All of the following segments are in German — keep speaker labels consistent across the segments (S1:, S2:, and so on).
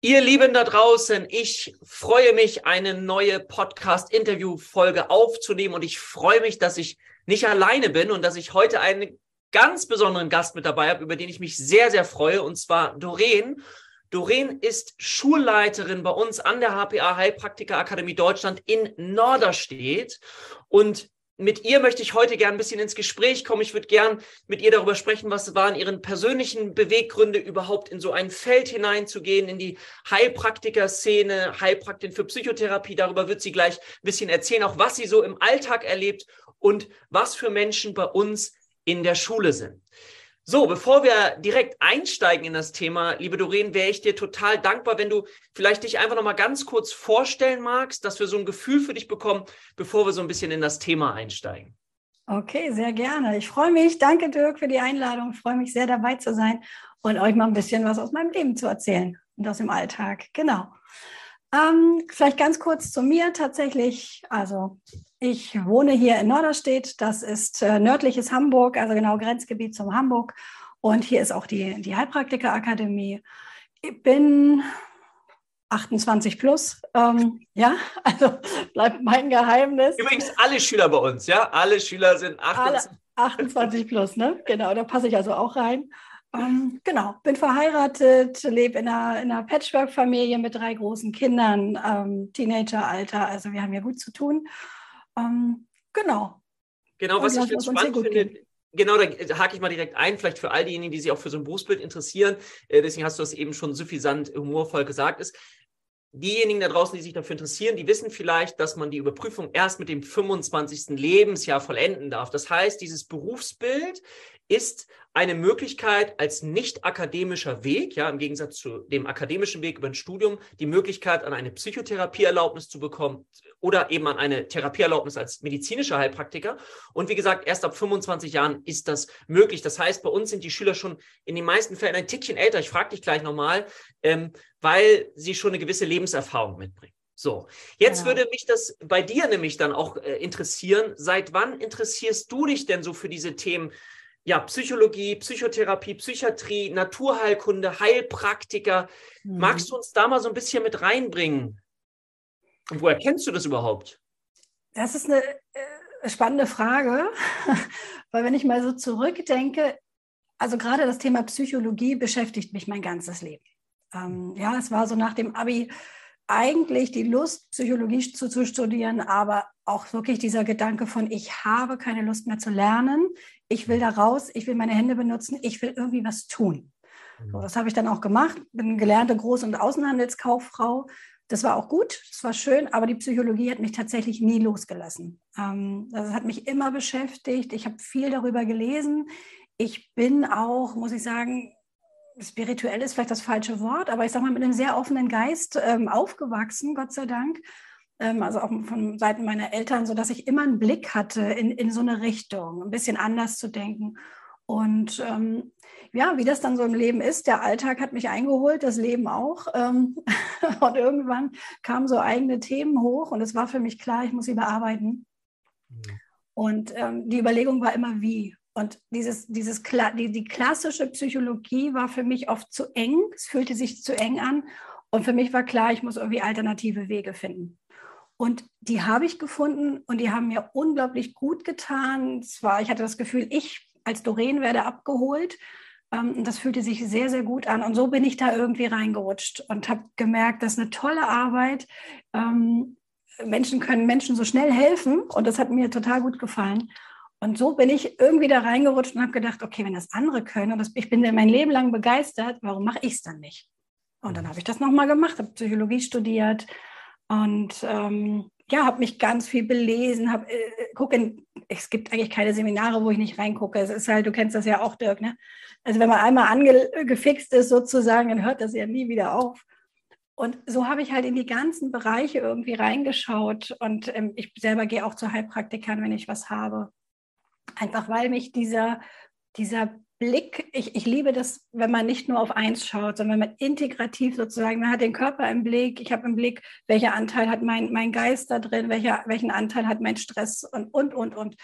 S1: Ihr Lieben da draußen, ich freue mich, eine neue Podcast-Interview-Folge aufzunehmen und ich freue mich, dass ich nicht alleine bin und dass ich heute einen ganz besonderen Gast mit dabei habe, über den ich mich sehr, sehr freue, und zwar Doreen. Doreen ist Schulleiterin bei uns an der HPA Heilpraktiker Akademie Deutschland in Norderstedt und mit ihr möchte ich heute gern ein bisschen ins Gespräch kommen. Ich würde gern mit ihr darüber sprechen, was waren ihre persönlichen Beweggründe, überhaupt in so ein Feld hineinzugehen, in die Heilpraktiker-Szene, Heilpraktin für Psychotherapie. Darüber wird sie gleich ein bisschen erzählen, auch was sie so im Alltag erlebt und was für Menschen bei uns in der Schule sind. So, bevor wir direkt einsteigen in das Thema, liebe Doreen, wäre ich dir total dankbar, wenn du vielleicht dich einfach noch mal ganz kurz vorstellen magst, dass wir so ein Gefühl für dich bekommen, bevor wir so ein bisschen in das Thema einsteigen.
S2: Okay, sehr gerne. Ich freue mich. Danke, Dirk, für die Einladung. Ich freue mich sehr, dabei zu sein und euch mal ein bisschen was aus meinem Leben zu erzählen und aus dem Alltag. Genau. Ähm, vielleicht ganz kurz zu mir tatsächlich. Also ich wohne hier in Norderstedt. Das ist äh, nördliches Hamburg, also genau Grenzgebiet zum Hamburg. Und hier ist auch die, die Heilpraktikerakademie. Ich bin 28 plus. Ähm, ja, also bleibt mein Geheimnis.
S1: Übrigens alle Schüler bei uns, ja? Alle Schüler sind 28.
S2: Alle 28 plus, ne? Genau, da passe ich also auch rein. Ähm, genau, bin verheiratet, lebe in einer, in einer Patchwork-Familie mit drei großen Kindern, ähm, Teenageralter, also wir haben ja gut zu tun. Ähm, genau.
S1: Genau, was ich jetzt spannend finde, genau, da hake ich mal direkt ein, vielleicht für all diejenigen, die sich auch für so ein Berufsbild interessieren, äh, deswegen hast du das eben schon suffisant humorvoll gesagt, ist, diejenigen da draußen, die sich dafür interessieren, die wissen vielleicht, dass man die Überprüfung erst mit dem 25. Lebensjahr vollenden darf. Das heißt, dieses Berufsbild ist eine Möglichkeit als nicht akademischer Weg, ja, im Gegensatz zu dem akademischen Weg über ein Studium, die Möglichkeit an eine Psychotherapieerlaubnis zu bekommen oder eben an eine Therapieerlaubnis als medizinischer Heilpraktiker. Und wie gesagt, erst ab 25 Jahren ist das möglich. Das heißt, bei uns sind die Schüler schon in den meisten Fällen ein Tickchen älter. Ich frage dich gleich nochmal, ähm, weil sie schon eine gewisse Lebenserfahrung mitbringen. So, jetzt ja. würde mich das bei dir nämlich dann auch äh, interessieren. Seit wann interessierst du dich denn so für diese Themen ja, Psychologie, Psychotherapie, Psychiatrie, Naturheilkunde, Heilpraktiker. Mhm. Magst du uns da mal so ein bisschen mit reinbringen? Und woher kennst du das überhaupt?
S2: Das ist eine äh, spannende Frage, weil wenn ich mal so zurückdenke, also gerade das Thema Psychologie beschäftigt mich mein ganzes Leben. Ähm, ja, es war so nach dem Abi eigentlich die Lust, Psychologie zu, zu studieren, aber auch wirklich dieser Gedanke von, ich habe keine Lust mehr zu lernen, ich will da raus, ich will meine Hände benutzen, ich will irgendwie was tun. So, mhm. das habe ich dann auch gemacht, bin gelernte Groß- und Außenhandelskauffrau. Das war auch gut, das war schön, aber die Psychologie hat mich tatsächlich nie losgelassen. Ähm, das hat mich immer beschäftigt. Ich habe viel darüber gelesen. Ich bin auch, muss ich sagen, spirituell ist vielleicht das falsche Wort, aber ich sage mal mit einem sehr offenen Geist ähm, aufgewachsen, Gott sei Dank. Ähm, also auch von Seiten meiner Eltern, so dass ich immer einen Blick hatte in, in so eine Richtung, ein bisschen anders zu denken. Und ähm, ja, wie das dann so im Leben ist, der Alltag hat mich eingeholt, das Leben auch. Ähm, und irgendwann kamen so eigene Themen hoch und es war für mich klar, ich muss sie bearbeiten. Mhm. Und ähm, die Überlegung war immer, wie. Und dieses, dieses, die, die klassische Psychologie war für mich oft zu eng. Es fühlte sich zu eng an. Und für mich war klar, ich muss irgendwie alternative Wege finden. Und die habe ich gefunden und die haben mir unglaublich gut getan. Zwar, ich hatte das Gefühl, ich als Doreen werde abgeholt. Ähm, das fühlte sich sehr, sehr gut an. Und so bin ich da irgendwie reingerutscht und habe gemerkt, das ist eine tolle Arbeit. Ähm, Menschen können Menschen so schnell helfen und das hat mir total gut gefallen. Und so bin ich irgendwie da reingerutscht und habe gedacht, okay, wenn das andere können und das, ich bin mein Leben lang begeistert, warum mache ich es dann nicht? Und dann habe ich das nochmal gemacht, habe Psychologie studiert und ähm, ja, habe mich ganz viel belesen, habe äh, gucke, es gibt eigentlich keine Seminare, wo ich nicht reingucke. Es ist halt, du kennst das ja auch, Dirk, ne? Also wenn man einmal angefixt ist sozusagen, dann hört das ja nie wieder auf. Und so habe ich halt in die ganzen Bereiche irgendwie reingeschaut und ähm, ich selber gehe auch zu Heilpraktikern, wenn ich was habe. Einfach weil mich dieser, dieser Blick, ich, ich liebe das, wenn man nicht nur auf eins schaut, sondern wenn man integrativ sozusagen, man hat den Körper im Blick, ich habe im Blick, welcher Anteil hat mein, mein Geist da drin, welcher, welchen Anteil hat mein Stress und, und, und, und.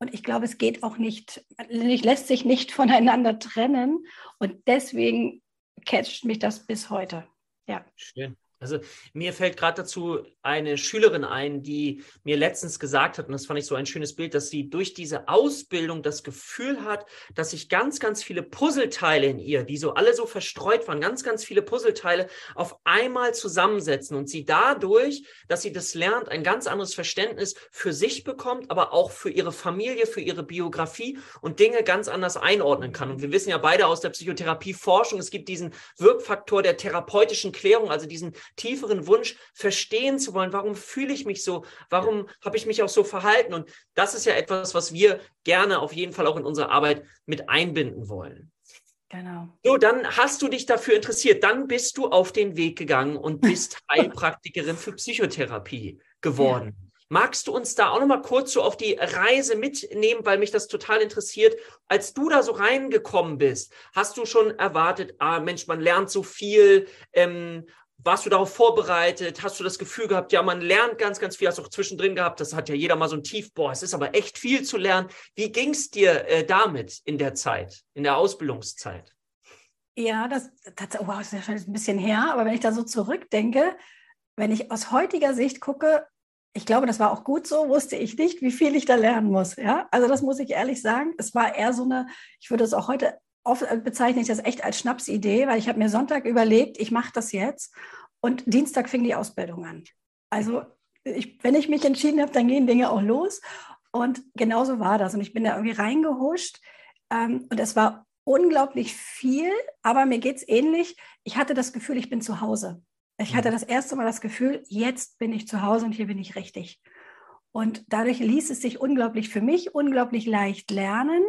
S2: Und ich glaube, es geht auch nicht, lässt sich nicht voneinander trennen. Und deswegen catcht mich das bis heute. Ja.
S1: Schön. Also mir fällt gerade dazu eine Schülerin ein, die mir letztens gesagt hat, und das fand ich so ein schönes Bild, dass sie durch diese Ausbildung das Gefühl hat, dass sich ganz, ganz viele Puzzleteile in ihr, die so alle so verstreut waren, ganz, ganz viele Puzzleteile auf einmal zusammensetzen und sie dadurch, dass sie das lernt, ein ganz anderes Verständnis für sich bekommt, aber auch für ihre Familie, für ihre Biografie und Dinge ganz anders einordnen kann. Und wir wissen ja beide aus der Psychotherapieforschung, es gibt diesen Wirkfaktor der therapeutischen Klärung, also diesen tieferen Wunsch, verstehen zu wollen, warum fühle ich mich so, warum habe ich mich auch so verhalten. Und das ist ja etwas, was wir gerne auf jeden Fall auch in unsere Arbeit mit einbinden wollen. Genau. So, dann hast du dich dafür interessiert. Dann bist du auf den Weg gegangen und bist Heilpraktikerin für Psychotherapie geworden. Ja. Magst du uns da auch noch mal kurz so auf die Reise mitnehmen, weil mich das total interessiert? Als du da so reingekommen bist, hast du schon erwartet, ah Mensch, man lernt so viel, ähm, warst du darauf vorbereitet? Hast du das Gefühl gehabt, ja, man lernt ganz, ganz viel, hast du auch zwischendrin gehabt, das hat ja jeder mal so ein Tief, boah, es ist aber echt viel zu lernen. Wie ging es dir äh, damit in der Zeit, in der Ausbildungszeit?
S2: Ja, das, das, wow, das ist ja schon ein bisschen her, aber wenn ich da so zurückdenke, wenn ich aus heutiger Sicht gucke, ich glaube, das war auch gut so, wusste ich nicht, wie viel ich da lernen muss. Ja, also das muss ich ehrlich sagen. Es war eher so eine, ich würde es auch heute oft äh, bezeichne ich das echt als Schnapsidee, weil ich habe mir Sonntag überlegt, ich mache das jetzt und Dienstag fing die Ausbildung an. Also ich, wenn ich mich entschieden habe, dann gehen Dinge auch los und genauso war das und ich bin da irgendwie reingehuscht ähm, und es war unglaublich viel, aber mir geht es ähnlich. Ich hatte das Gefühl, ich bin zu Hause. Ich hatte mhm. das erste Mal das Gefühl, jetzt bin ich zu Hause und hier bin ich richtig. Und dadurch ließ es sich unglaublich für mich unglaublich leicht lernen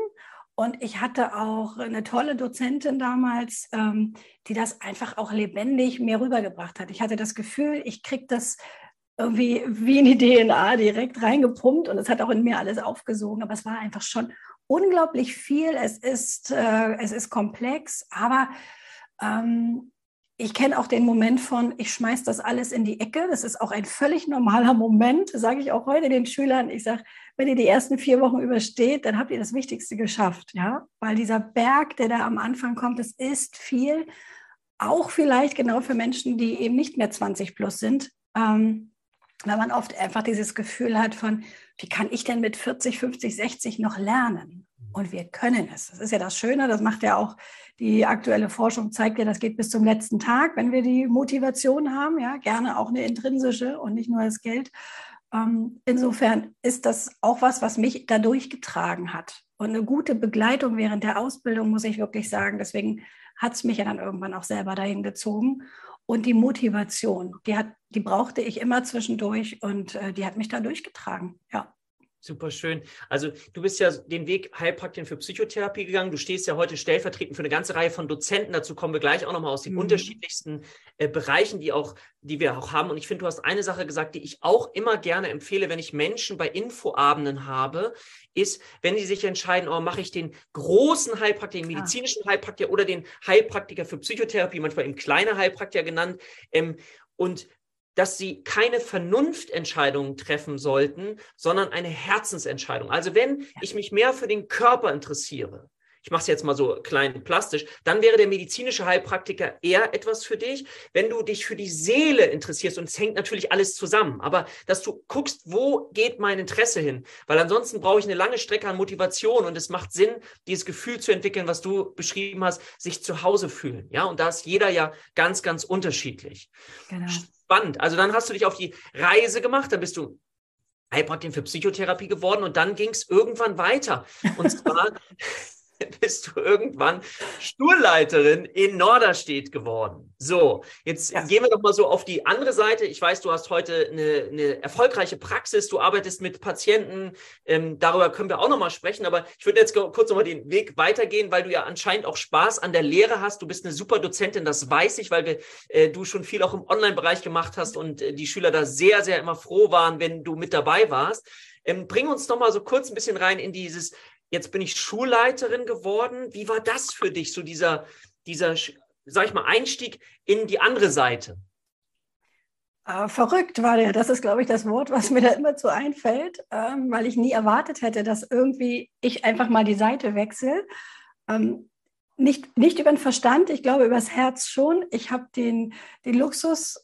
S2: und ich hatte auch eine tolle Dozentin damals, ähm, die das einfach auch lebendig mir rübergebracht hat. Ich hatte das Gefühl, ich kriege das irgendwie wie in die DNA direkt reingepumpt und es hat auch in mir alles aufgesogen. Aber es war einfach schon unglaublich viel. Es ist, äh, es ist komplex, aber ähm, ich kenne auch den Moment von, ich schmeiße das alles in die Ecke. Das ist auch ein völlig normaler Moment, sage ich auch heute den Schülern. Ich sage, wenn ihr die ersten vier Wochen übersteht, dann habt ihr das Wichtigste geschafft, ja, weil dieser Berg, der da am Anfang kommt, das ist viel, auch vielleicht genau für Menschen, die eben nicht mehr 20 plus sind, ähm, weil man oft einfach dieses Gefühl hat von, wie kann ich denn mit 40, 50, 60 noch lernen? Und wir können es. Das ist ja das Schöne, das macht ja auch die aktuelle Forschung, zeigt ja, das geht bis zum letzten Tag, wenn wir die Motivation haben, ja, gerne auch eine intrinsische und nicht nur das Geld. Ähm, insofern ist das auch was, was mich da durchgetragen hat. Und eine gute Begleitung während der Ausbildung, muss ich wirklich sagen. Deswegen hat es mich ja dann irgendwann auch selber dahin gezogen. Und die Motivation, die, hat, die brauchte ich immer zwischendurch und äh, die hat mich da durchgetragen. Ja.
S1: Super schön. Also du bist ja den Weg Heilpraktikerin für Psychotherapie gegangen. Du stehst ja heute stellvertretend für eine ganze Reihe von Dozenten. Dazu kommen wir gleich auch nochmal aus den mhm. unterschiedlichsten äh, Bereichen, die auch, die wir auch haben. Und ich finde, du hast eine Sache gesagt, die ich auch immer gerne empfehle, wenn ich Menschen bei Infoabenden habe, ist, wenn sie sich entscheiden, oh, mache ich den großen Heilpraktiker, den medizinischen ah. Heilpraktiker oder den Heilpraktiker für Psychotherapie, manchmal eben kleiner Heilpraktiker genannt. Ähm, und dass sie keine Vernunftentscheidungen treffen sollten, sondern eine Herzensentscheidung. Also wenn ich mich mehr für den Körper interessiere, ich mache es jetzt mal so klein plastisch, dann wäre der medizinische Heilpraktiker eher etwas für dich. Wenn du dich für die Seele interessierst, und es hängt natürlich alles zusammen, aber dass du guckst, wo geht mein Interesse hin? Weil ansonsten brauche ich eine lange Strecke an Motivation und es macht Sinn, dieses Gefühl zu entwickeln, was du beschrieben hast, sich zu Hause fühlen. Ja, und da ist jeder ja ganz, ganz unterschiedlich. Genau spannend. Also dann hast du dich auf die Reise gemacht, dann bist du Heilpraktiker für Psychotherapie geworden und dann ging es irgendwann weiter. Und zwar bist du irgendwann Stuhlleiterin in Norderstedt geworden. So, jetzt ja. gehen wir doch mal so auf die andere Seite. Ich weiß, du hast heute eine, eine erfolgreiche Praxis, du arbeitest mit Patienten. Ähm, darüber können wir auch noch mal sprechen. Aber ich würde jetzt kurz noch mal den Weg weitergehen, weil du ja anscheinend auch Spaß an der Lehre hast. Du bist eine super Dozentin, das weiß ich, weil wir, äh, du schon viel auch im Online-Bereich gemacht hast und äh, die Schüler da sehr, sehr immer froh waren, wenn du mit dabei warst. Ähm, bring uns noch mal so kurz ein bisschen rein in dieses Jetzt bin ich Schulleiterin geworden. Wie war das für dich, so dieser, dieser, sag ich mal, Einstieg in die andere Seite?
S2: Äh, verrückt war der. Das ist, glaube ich, das Wort, was mir da immer zu einfällt, ähm, weil ich nie erwartet hätte, dass irgendwie ich einfach mal die Seite wechsle. Ähm, nicht, nicht über den Verstand, ich glaube über das Herz schon. Ich habe den, den Luxus,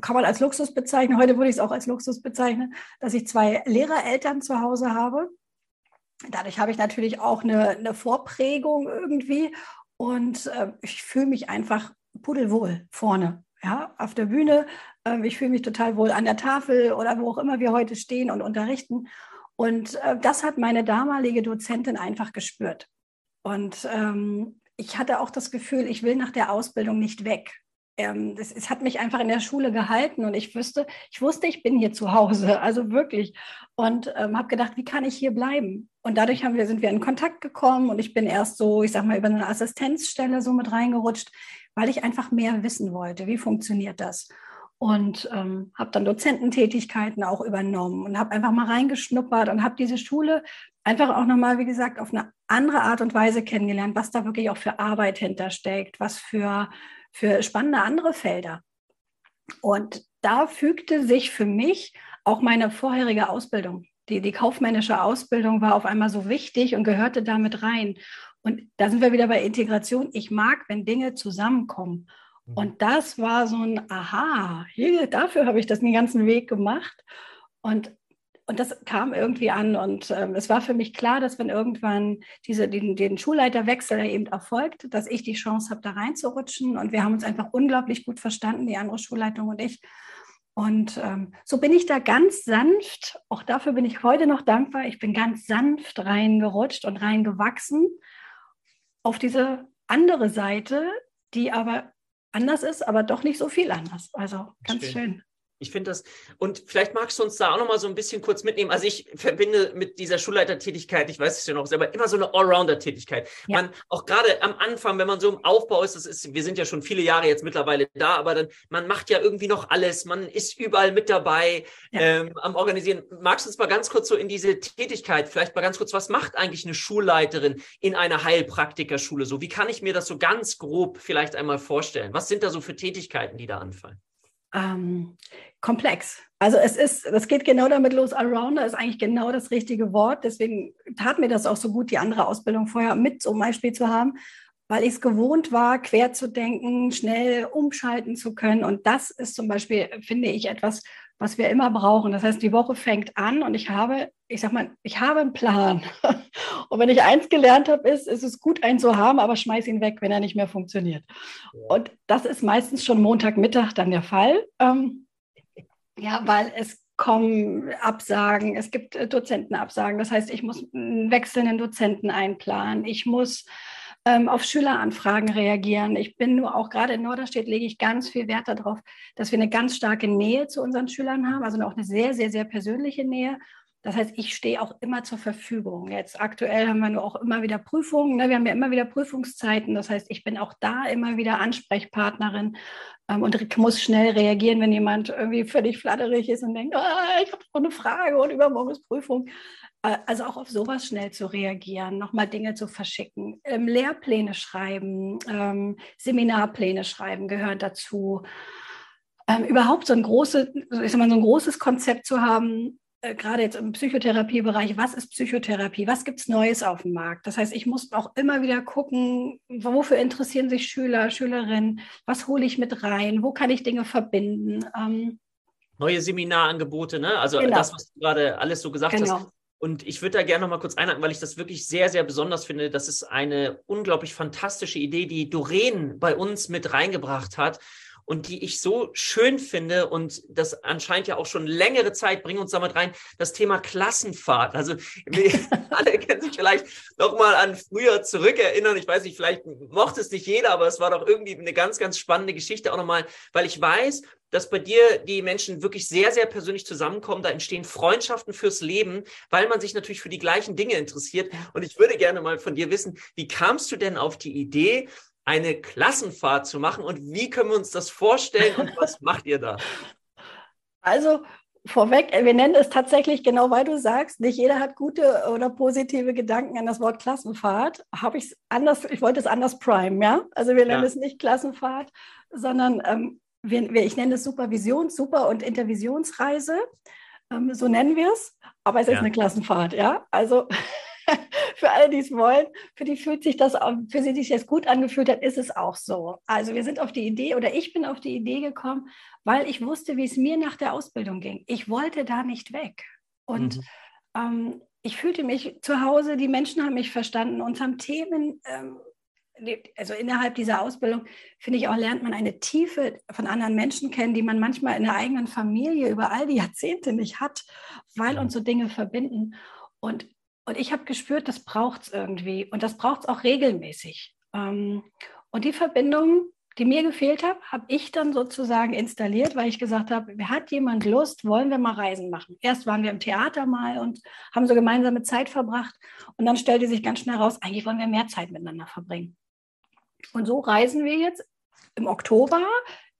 S2: kann man als Luxus bezeichnen, heute würde ich es auch als Luxus bezeichnen, dass ich zwei Lehrereltern zu Hause habe. Dadurch habe ich natürlich auch eine, eine Vorprägung irgendwie und äh, ich fühle mich einfach pudelwohl vorne, ja, auf der Bühne. Äh, ich fühle mich total wohl an der Tafel oder wo auch immer wir heute stehen und unterrichten. Und äh, das hat meine damalige Dozentin einfach gespürt. Und ähm, ich hatte auch das Gefühl, ich will nach der Ausbildung nicht weg. Ähm, das, es hat mich einfach in der Schule gehalten und ich wusste, ich wusste, ich bin hier zu Hause, also wirklich. Und ähm, habe gedacht, wie kann ich hier bleiben? Und dadurch haben wir, sind wir in Kontakt gekommen und ich bin erst so, ich sag mal, über eine Assistenzstelle so mit reingerutscht, weil ich einfach mehr wissen wollte. Wie funktioniert das? Und ähm, habe dann Dozententätigkeiten auch übernommen und habe einfach mal reingeschnuppert und habe diese Schule einfach auch nochmal, wie gesagt, auf eine andere Art und Weise kennengelernt, was da wirklich auch für Arbeit hintersteckt, was für, für spannende andere Felder. Und da fügte sich für mich auch meine vorherige Ausbildung. Die, die kaufmännische Ausbildung war auf einmal so wichtig und gehörte damit rein. Und da sind wir wieder bei Integration. Ich mag, wenn Dinge zusammenkommen. Mhm. Und das war so ein Aha, hier, dafür habe ich das den ganzen Weg gemacht. Und und das kam irgendwie an. Und ähm, es war für mich klar, dass wenn irgendwann diese, den, den Schulleiterwechsel eben erfolgt, dass ich die Chance habe, da reinzurutschen. Und wir haben uns einfach unglaublich gut verstanden, die andere Schulleitung und ich. Und ähm, so bin ich da ganz sanft, auch dafür bin ich heute noch dankbar, ich bin ganz sanft reingerutscht und reingewachsen auf diese andere Seite, die aber anders ist, aber doch nicht so viel anders. Also ganz schön. schön.
S1: Ich finde das, und vielleicht magst du uns da auch nochmal so ein bisschen kurz mitnehmen. Also ich verbinde mit dieser Schulleitertätigkeit, ich weiß es ja noch selber, immer so eine Allrounder-Tätigkeit. Ja. Man, auch gerade am Anfang, wenn man so im Aufbau ist, das ist, wir sind ja schon viele Jahre jetzt mittlerweile da, aber dann, man macht ja irgendwie noch alles, man ist überall mit dabei, ja. ähm, am Organisieren. Magst du uns mal ganz kurz so in diese Tätigkeit, vielleicht mal ganz kurz, was macht eigentlich eine Schulleiterin in einer Heilpraktikerschule so? Wie kann ich mir das so ganz grob vielleicht einmal vorstellen? Was sind da so für Tätigkeiten, die da anfallen?
S2: Ähm, komplex. Also es ist, das geht genau damit los. Allrounder ist eigentlich genau das richtige Wort. Deswegen tat mir das auch so gut, die andere Ausbildung vorher mit zum Beispiel zu haben, weil ich es gewohnt war, quer zu denken, schnell umschalten zu können. Und das ist zum Beispiel, finde ich, etwas, was wir immer brauchen. Das heißt, die Woche fängt an und ich habe, ich sag mal, ich habe einen Plan. Und wenn ich eins gelernt habe, ist, ist es gut, einen zu haben, aber schmeiß ihn weg, wenn er nicht mehr funktioniert. Und das ist meistens schon Montagmittag dann der Fall. Ähm, ja, weil es kommen Absagen, es gibt äh, Dozentenabsagen. Das heißt, ich muss einen wechselnden Dozenten einplanen. Ich muss ähm, auf Schüleranfragen reagieren. Ich bin nur auch gerade in Norderstedt lege ich ganz viel Wert darauf, dass wir eine ganz starke Nähe zu unseren Schülern haben, also auch eine sehr, sehr, sehr persönliche Nähe. Das heißt, ich stehe auch immer zur Verfügung. Jetzt aktuell haben wir nur auch immer wieder Prüfungen. Ne? Wir haben ja immer wieder Prüfungszeiten. Das heißt, ich bin auch da immer wieder Ansprechpartnerin ähm, und muss schnell reagieren, wenn jemand irgendwie völlig flatterig ist und denkt, ah, ich habe eine Frage und übermorgen ist Prüfung. Äh, also auch auf sowas schnell zu reagieren, nochmal Dinge zu verschicken. Ähm, Lehrpläne schreiben, ähm, Seminarpläne schreiben gehört dazu. Ähm, überhaupt so ein, große, ich sag mal, so ein großes Konzept zu haben, äh, gerade jetzt im Psychotherapiebereich, was ist Psychotherapie? Was gibt es Neues auf dem Markt? Das heißt, ich muss auch immer wieder gucken, wofür interessieren sich Schüler, Schülerinnen? Was hole ich mit rein? Wo kann ich Dinge verbinden? Ähm,
S1: Neue Seminarangebote, ne? Also genau. das, was du gerade alles so gesagt genau. hast. Und ich würde da gerne noch mal kurz einhaken, weil ich das wirklich sehr, sehr besonders finde. Das ist eine unglaublich fantastische Idee, die Doreen bei uns mit reingebracht hat und die ich so schön finde und das anscheinend ja auch schon längere Zeit bringen uns damit rein, das Thema Klassenfahrt. Also alle können sich vielleicht noch mal an früher zurückerinnern. Ich weiß nicht, vielleicht mochte es nicht jeder, aber es war doch irgendwie eine ganz, ganz spannende Geschichte auch nochmal, weil ich weiß, dass bei dir die Menschen wirklich sehr, sehr persönlich zusammenkommen. Da entstehen Freundschaften fürs Leben, weil man sich natürlich für die gleichen Dinge interessiert. Und ich würde gerne mal von dir wissen, wie kamst du denn auf die Idee, eine Klassenfahrt zu machen und wie können wir uns das vorstellen und was macht ihr da?
S2: Also vorweg, wir nennen es tatsächlich genau, weil du sagst, nicht jeder hat gute oder positive Gedanken an das Wort Klassenfahrt. Habe ich es anders, ich wollte es anders prime, ja? Also wir nennen ja. es nicht Klassenfahrt, sondern ähm, wir, wir, ich nenne es Supervision, Super- und Intervisionsreise. Ähm, so nennen wir es, aber es ist ja. eine Klassenfahrt, ja? Also für alle, die es wollen, für die fühlt sich das, für sie sich das gut angefühlt hat, ist es auch so. Also wir sind auf die Idee oder ich bin auf die Idee gekommen, weil ich wusste, wie es mir nach der Ausbildung ging. Ich wollte da nicht weg. Und mhm. ähm, ich fühlte mich zu Hause, die Menschen haben mich verstanden, uns haben Themen ähm, also innerhalb dieser Ausbildung, finde ich auch, lernt man eine Tiefe von anderen Menschen kennen, die man manchmal in der eigenen Familie über all die Jahrzehnte nicht hat, weil uns so Dinge verbinden. Und, und ich habe gespürt, das braucht es irgendwie und das braucht es auch regelmäßig. Ähm, und die Verbindung, die mir gefehlt hat, habe ich dann sozusagen installiert, weil ich gesagt habe, hat jemand Lust, wollen wir mal Reisen machen? Erst waren wir im Theater mal und haben so gemeinsame Zeit verbracht und dann stellte sich ganz schnell raus, eigentlich wollen wir mehr Zeit miteinander verbringen. Und so reisen wir jetzt im Oktober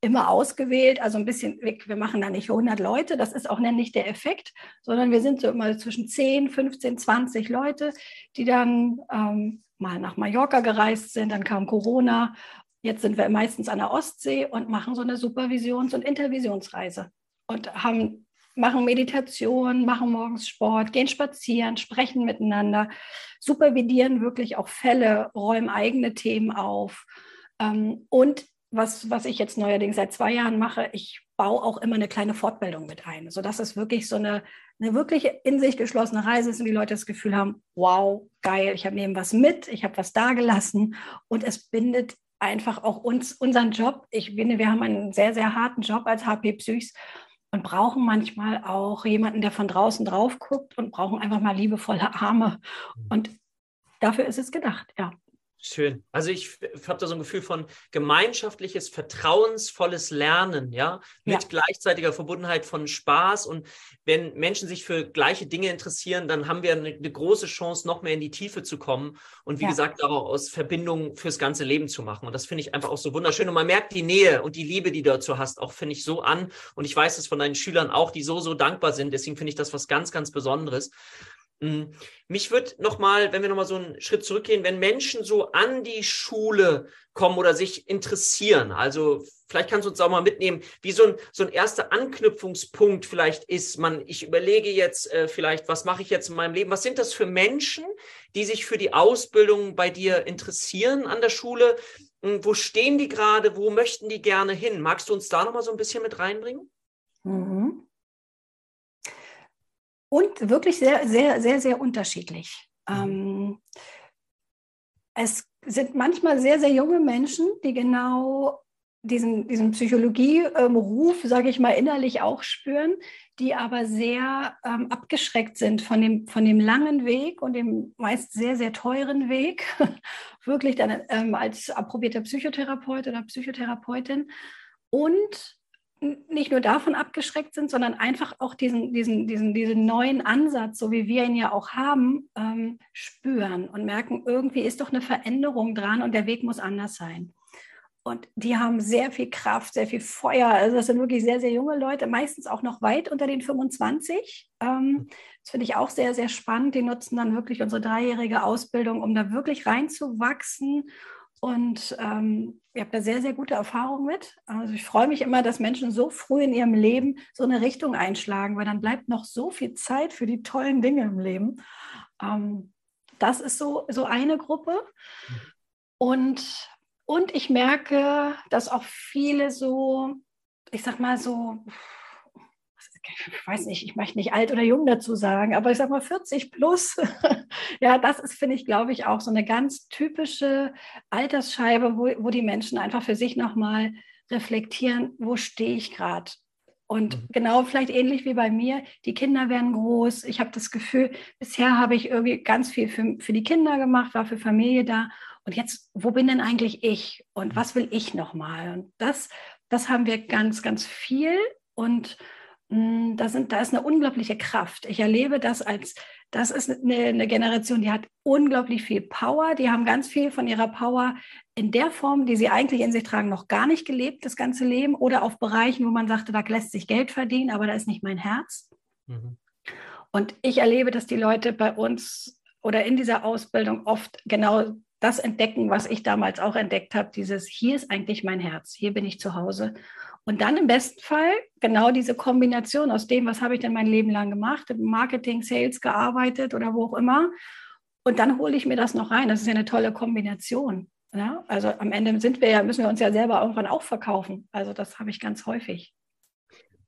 S2: immer ausgewählt, also ein bisschen weg. Wir machen da nicht 100 Leute, das ist auch nicht der Effekt, sondern wir sind so immer zwischen 10, 15, 20 Leute, die dann ähm, mal nach Mallorca gereist sind, dann kam Corona. Jetzt sind wir meistens an der Ostsee und machen so eine Supervisions- und Intervisionsreise und haben, machen Meditation, machen morgens Sport, gehen spazieren, sprechen miteinander, supervidieren wirklich auch Fälle, räumen eigene Themen auf. Ähm, und was, was ich jetzt neuerdings seit zwei Jahren mache, ich baue auch immer eine kleine Fortbildung mit ein, sodass es wirklich so eine, eine wirklich in sich geschlossene Reise ist und die Leute das Gefühl haben, wow, geil, ich habe neben was mit, ich habe was dagelassen und es bindet einfach auch uns, unseren Job. Ich finde, wir haben einen sehr, sehr harten Job als HP Psychs und brauchen manchmal auch jemanden, der von draußen drauf guckt und brauchen einfach mal liebevolle Arme. Mhm. Und dafür ist es gedacht, ja.
S1: Schön. Also ich habe da so ein Gefühl von gemeinschaftliches, vertrauensvolles Lernen, ja, mit ja. gleichzeitiger Verbundenheit von Spaß. Und wenn Menschen sich für gleiche Dinge interessieren, dann haben wir eine, eine große Chance, noch mehr in die Tiefe zu kommen und wie ja. gesagt, daraus Verbindungen fürs ganze Leben zu machen. Und das finde ich einfach auch so wunderschön. Und man merkt die Nähe und die Liebe, die du dazu hast, auch finde ich so an. Und ich weiß es von deinen Schülern auch, die so, so dankbar sind. Deswegen finde ich das was ganz, ganz Besonderes. Hm, mich würde nochmal, wenn wir nochmal so einen Schritt zurückgehen, wenn Menschen so an die Schule kommen oder sich interessieren, also vielleicht kannst du uns auch mal mitnehmen, wie so ein, so ein erster Anknüpfungspunkt vielleicht ist, man, ich überlege jetzt äh, vielleicht, was mache ich jetzt in meinem Leben? Was sind das für Menschen, die sich für die Ausbildung bei dir interessieren an der Schule? Hm, wo stehen die gerade? Wo möchten die gerne hin? Magst du uns da nochmal so ein bisschen mit reinbringen? Mhm
S2: und wirklich sehr, sehr, sehr, sehr unterschiedlich. Mhm. Ähm, es sind manchmal sehr, sehr junge Menschen, die genau diesen, diesen Psychologie-Ruf, sage ich mal, innerlich auch spüren, die aber sehr ähm, abgeschreckt sind von dem, von dem langen Weg und dem meist sehr, sehr teuren Weg, wirklich dann ähm, als approbierter Psychotherapeut oder Psychotherapeutin und nicht nur davon abgeschreckt sind, sondern einfach auch diesen, diesen, diesen, diesen neuen Ansatz, so wie wir ihn ja auch haben, ähm, spüren und merken, irgendwie ist doch eine Veränderung dran und der Weg muss anders sein. Und die haben sehr viel Kraft, sehr viel Feuer. Also das sind wirklich sehr, sehr junge Leute, meistens auch noch weit unter den 25. Ähm, das finde ich auch sehr, sehr spannend. Die nutzen dann wirklich unsere dreijährige Ausbildung, um da wirklich reinzuwachsen und ähm, ich habe da sehr, sehr gute Erfahrungen mit. Also ich freue mich immer, dass Menschen so früh in ihrem Leben so eine Richtung einschlagen, weil dann bleibt noch so viel Zeit für die tollen Dinge im Leben. Ähm, das ist so, so eine Gruppe. Und, und ich merke, dass auch viele so, ich sag mal so, ich weiß nicht, ich möchte nicht alt oder jung dazu sagen, aber ich sage mal 40 plus. ja, das ist, finde ich, glaube ich, auch so eine ganz typische Altersscheibe, wo, wo die Menschen einfach für sich nochmal reflektieren, wo stehe ich gerade? Und mhm. genau vielleicht ähnlich wie bei mir, die Kinder werden groß. Ich habe das Gefühl, bisher habe ich irgendwie ganz viel für, für die Kinder gemacht, war für Familie da. Und jetzt, wo bin denn eigentlich ich? Und mhm. was will ich nochmal? Und das, das haben wir ganz, ganz viel. Und da, sind, da ist eine unglaubliche Kraft. Ich erlebe das als, das ist eine, eine, Generation, die hat unglaublich viel Power. Die haben ganz viel von ihrer Power in der Form, die sie eigentlich in sich tragen, noch gar nicht gelebt, das ganze Leben. Oder auf Bereichen, wo man sagte, da lässt sich Geld verdienen, aber da ist nicht mein Herz. Mhm. Und ich erlebe, dass die Leute bei uns oder in dieser Ausbildung oft genau das entdecken, was ich damals auch entdeckt habe, dieses, hier ist eigentlich mein Herz, hier bin ich zu Hause. Und dann im besten Fall genau diese Kombination aus dem, was habe ich denn mein Leben lang gemacht, Marketing, Sales gearbeitet oder wo auch immer. und dann hole ich mir das noch rein. Das ist ja eine tolle Kombination. Ja? Also am Ende sind wir ja, müssen wir uns ja selber irgendwann auch verkaufen. Also das habe ich ganz häufig.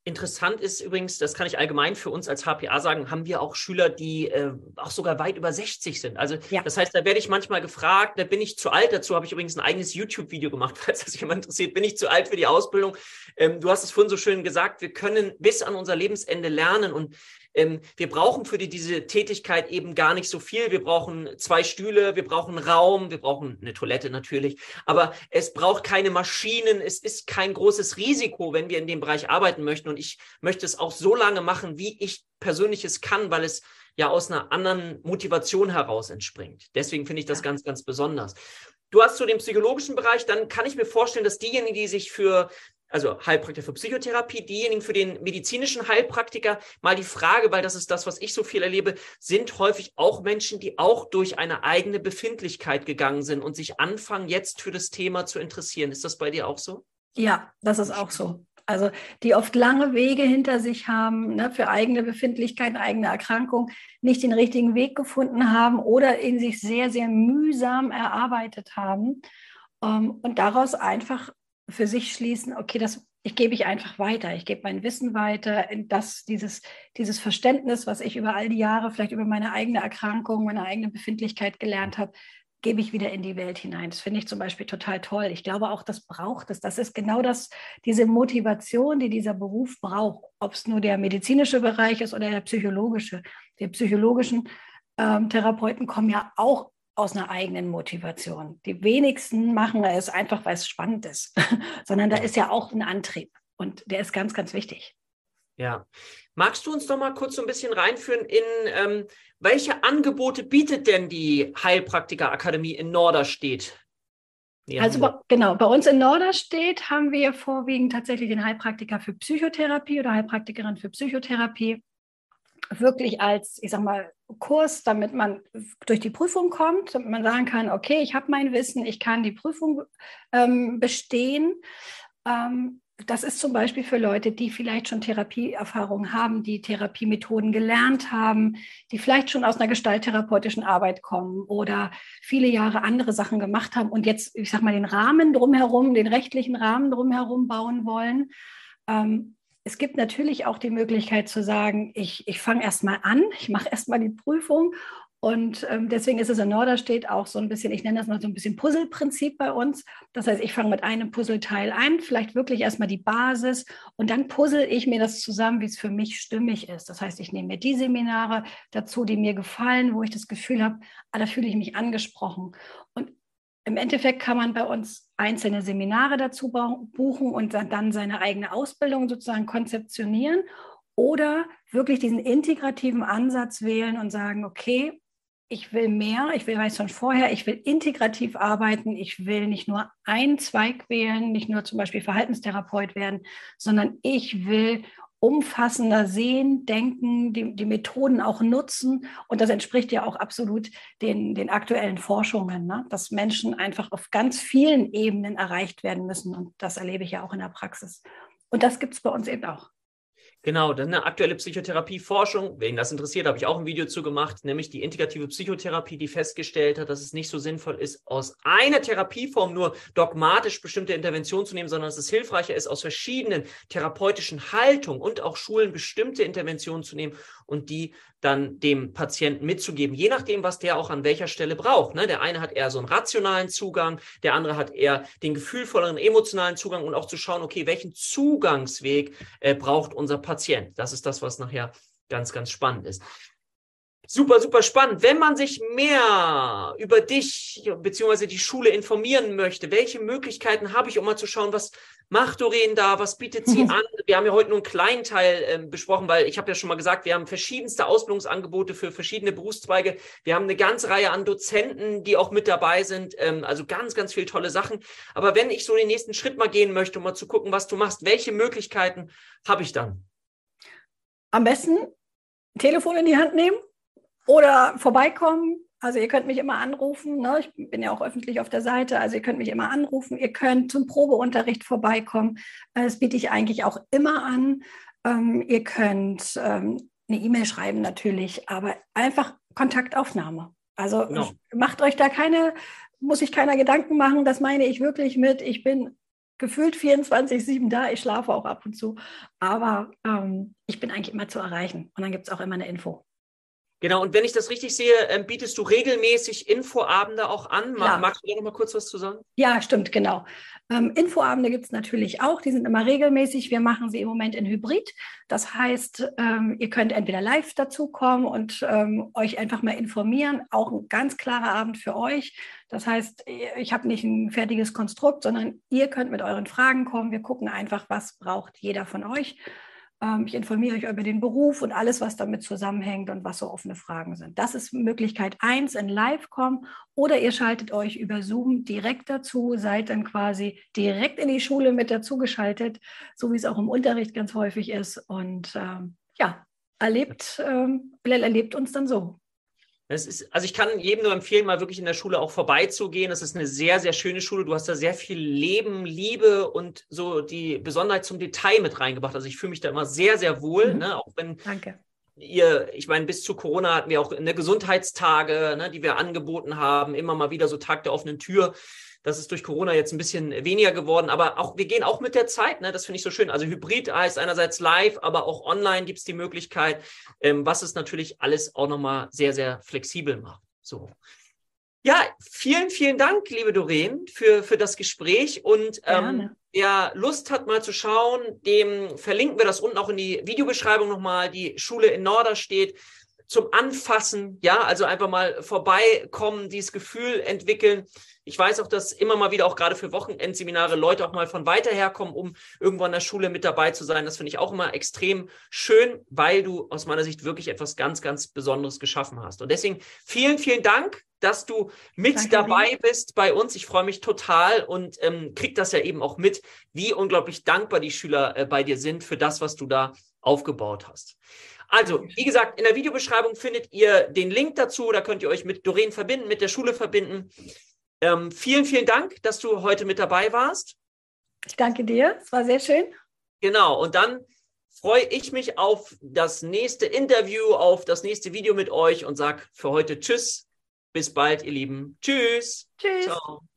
S1: Interessant ist übrigens, das kann ich allgemein für uns als HPA sagen, haben wir auch Schüler, die äh, auch sogar weit über 60 sind. Also ja. das heißt, da werde ich manchmal gefragt, da bin ich zu alt, dazu habe ich übrigens ein eigenes YouTube-Video gemacht, falls das jemand interessiert, bin ich zu alt für die Ausbildung. Ähm, du hast es vorhin so schön gesagt, wir können bis an unser Lebensende lernen und ähm, wir brauchen für die, diese Tätigkeit eben gar nicht so viel. Wir brauchen zwei Stühle, wir brauchen Raum, wir brauchen eine Toilette natürlich, aber es braucht keine Maschinen. Es ist kein großes Risiko, wenn wir in dem Bereich arbeiten möchten. Und ich möchte es auch so lange machen, wie ich persönlich es kann, weil es ja aus einer anderen Motivation heraus entspringt. Deswegen finde ich das ganz, ganz besonders. Du hast zu dem psychologischen Bereich, dann kann ich mir vorstellen, dass diejenigen, die sich für also Heilpraktiker für Psychotherapie, diejenigen für den medizinischen Heilpraktiker, mal die Frage, weil das ist das, was ich so viel erlebe, sind häufig auch Menschen, die auch durch eine eigene Befindlichkeit gegangen sind und sich anfangen, jetzt für das Thema zu interessieren. Ist das bei dir auch so?
S2: Ja, das ist auch so. Also die oft lange Wege hinter sich haben, ne, für eigene Befindlichkeiten, eigene Erkrankung, nicht den richtigen Weg gefunden haben oder in sich sehr, sehr mühsam erarbeitet haben ähm, und daraus einfach für sich schließen, okay, das ich gebe ich einfach weiter. Ich gebe mein Wissen weiter, das, dieses, dieses Verständnis, was ich über all die Jahre vielleicht über meine eigene Erkrankung, meine eigene Befindlichkeit gelernt habe, gebe ich wieder in die Welt hinein. Das finde ich zum Beispiel total toll. Ich glaube auch, das braucht es. Das ist genau das, diese Motivation, die dieser Beruf braucht. Ob es nur der medizinische Bereich ist oder der psychologische. Die psychologischen ähm, Therapeuten kommen ja auch aus einer eigenen Motivation. Die wenigsten machen es einfach, weil es spannend ist, sondern da ist ja auch ein Antrieb und der ist ganz, ganz wichtig.
S1: Ja. Magst du uns doch mal kurz so ein bisschen reinführen in, ähm, welche Angebote bietet denn die Heilpraktikerakademie in Norderstedt?
S2: Ja, also bei, genau, bei uns in Norderstedt haben wir vorwiegend tatsächlich den Heilpraktiker für Psychotherapie oder Heilpraktikerin für Psychotherapie wirklich als, ich sag mal, Kurs, damit man durch die Prüfung kommt, damit man sagen kann, okay, ich habe mein Wissen, ich kann die Prüfung ähm, bestehen. Ähm, das ist zum Beispiel für Leute, die vielleicht schon Therapieerfahrung haben, die Therapiemethoden gelernt haben, die vielleicht schon aus einer gestalttherapeutischen Arbeit kommen oder viele Jahre andere Sachen gemacht haben und jetzt, ich sag mal, den Rahmen drumherum, den rechtlichen Rahmen drumherum bauen wollen. Ähm, es gibt natürlich auch die Möglichkeit zu sagen, ich, ich fange erstmal an, ich mache erstmal die Prüfung. Und ähm, deswegen ist es in Norderstedt auch so ein bisschen, ich nenne das mal so ein bisschen Puzzleprinzip bei uns. Das heißt, ich fange mit einem Puzzleteil ein, vielleicht wirklich erstmal die Basis und dann puzzle ich mir das zusammen, wie es für mich stimmig ist. Das heißt, ich nehme mir die Seminare dazu, die mir gefallen, wo ich das Gefühl habe, ah, da fühle ich mich angesprochen. Und im Endeffekt kann man bei uns einzelne Seminare dazu buchen und dann seine eigene Ausbildung sozusagen konzeptionieren oder wirklich diesen integrativen Ansatz wählen und sagen, okay, ich will mehr, ich will, weiß schon vorher, ich will integrativ arbeiten, ich will nicht nur einen Zweig wählen, nicht nur zum Beispiel Verhaltenstherapeut werden, sondern ich will umfassender sehen, denken, die, die Methoden auch nutzen. Und das entspricht ja auch absolut den, den aktuellen Forschungen, ne? dass Menschen einfach auf ganz vielen Ebenen erreicht werden müssen. Und das erlebe ich ja auch in der Praxis. Und das gibt es bei uns eben auch.
S1: Genau, dann eine aktuelle Psychotherapieforschung. Wen das interessiert, habe ich auch ein Video zu gemacht, nämlich die integrative Psychotherapie, die festgestellt hat, dass es nicht so sinnvoll ist, aus einer Therapieform nur dogmatisch bestimmte Interventionen zu nehmen, sondern dass es hilfreicher ist, aus verschiedenen therapeutischen Haltungen und auch Schulen bestimmte Interventionen zu nehmen und die dann dem Patienten mitzugeben, je nachdem, was der auch an welcher Stelle braucht. Ne? Der eine hat eher so einen rationalen Zugang, der andere hat eher den gefühlvolleren emotionalen Zugang und auch zu schauen, okay, welchen Zugangsweg äh, braucht unser Patient. Das ist das, was nachher ganz, ganz spannend ist. Super, super spannend. Wenn man sich mehr über dich bzw. die Schule informieren möchte, welche Möglichkeiten habe ich, um mal zu schauen, was macht Doreen da, was bietet sie an? Wir haben ja heute nur einen kleinen Teil äh, besprochen, weil ich habe ja schon mal gesagt, wir haben verschiedenste Ausbildungsangebote für verschiedene Berufszweige. Wir haben eine ganze Reihe an Dozenten, die auch mit dabei sind. Ähm, also ganz, ganz viele tolle Sachen. Aber wenn ich so den nächsten Schritt mal gehen möchte, um mal zu gucken, was du machst, welche Möglichkeiten habe ich dann?
S2: Am besten Telefon in die Hand nehmen oder vorbeikommen. Also ihr könnt mich immer anrufen. Ne? Ich bin ja auch öffentlich auf der Seite. Also ihr könnt mich immer anrufen. Ihr könnt zum Probeunterricht vorbeikommen. Das biete ich eigentlich auch immer an. Ähm, ihr könnt ähm, eine E-Mail schreiben natürlich, aber einfach Kontaktaufnahme. Also no. macht euch da keine, muss sich keiner Gedanken machen, das meine ich wirklich mit, ich bin gefühlt 24-7 da, ich schlafe auch ab und zu, aber ähm, ich bin eigentlich immer zu erreichen und dann gibt es auch immer eine Info.
S1: Genau, und wenn ich das richtig sehe, ähm, bietest du regelmäßig Infoabende auch an. Ja. Magst du da noch mal kurz was zu sagen?
S2: Ja, stimmt, genau. Ähm, Infoabende gibt es natürlich auch, die sind immer regelmäßig. Wir machen sie im Moment in Hybrid. Das heißt, ähm, ihr könnt entweder live dazukommen und ähm, euch einfach mal informieren. Auch ein ganz klarer Abend für euch. Das heißt, ich habe nicht ein fertiges Konstrukt, sondern ihr könnt mit euren Fragen kommen. Wir gucken einfach, was braucht jeder von euch. Ähm, ich informiere euch über den Beruf und alles, was damit zusammenhängt und was so offene Fragen sind. Das ist Möglichkeit eins in Live kommen oder ihr schaltet euch über Zoom direkt dazu, seid dann quasi direkt in die Schule mit dazugeschaltet, so wie es auch im Unterricht ganz häufig ist. Und ähm, ja, erlebt, ähm, erlebt uns dann so.
S1: Es ist, also ich kann jedem nur empfehlen, mal wirklich in der Schule auch vorbeizugehen. Es ist eine sehr, sehr schöne Schule. Du hast da sehr viel Leben, Liebe und so die Besonderheit zum Detail mit reingebracht. Also ich fühle mich da immer sehr, sehr wohl, mhm. ne? auch wenn
S2: Danke.
S1: Ihr, ich meine, bis zu Corona hatten wir auch eine Gesundheitstage, ne, die wir angeboten haben, immer mal wieder so Tag der offenen Tür. Das ist durch Corona jetzt ein bisschen weniger geworden, aber auch wir gehen auch mit der Zeit. Ne? Das finde ich so schön. Also Hybrid heißt einerseits live, aber auch online gibt es die Möglichkeit, ähm, was es natürlich alles auch nochmal sehr, sehr flexibel macht. So. Ja, vielen, vielen Dank, liebe Doreen, für, für das Gespräch. Und ähm, wer Lust hat, mal zu schauen, dem verlinken wir das unten auch in die Videobeschreibung nochmal. Die Schule in Norderstedt zum Anfassen, ja, also einfach mal vorbeikommen, dieses Gefühl entwickeln. Ich weiß auch, dass immer mal wieder auch gerade für Wochenendseminare Leute auch mal von weiter her kommen, um irgendwo an der Schule mit dabei zu sein. Das finde ich auch immer extrem schön, weil du aus meiner Sicht wirklich etwas ganz, ganz Besonderes geschaffen hast. Und deswegen vielen, vielen Dank, dass du mit Danke dabei dir. bist bei uns. Ich freue mich total und ähm, krieg das ja eben auch mit, wie unglaublich dankbar die Schüler äh, bei dir sind für das, was du da aufgebaut hast. Also, wie gesagt, in der Videobeschreibung findet ihr den Link dazu. Da könnt ihr euch mit Doreen verbinden, mit der Schule verbinden. Ähm, vielen, vielen Dank, dass du heute mit dabei warst.
S2: Ich danke dir. Es war sehr schön.
S1: Genau. Und dann freue ich mich auf das nächste Interview, auf das nächste Video mit euch und sage für heute Tschüss. Bis bald, ihr Lieben. Tschüss.
S2: Tschüss. Ciao.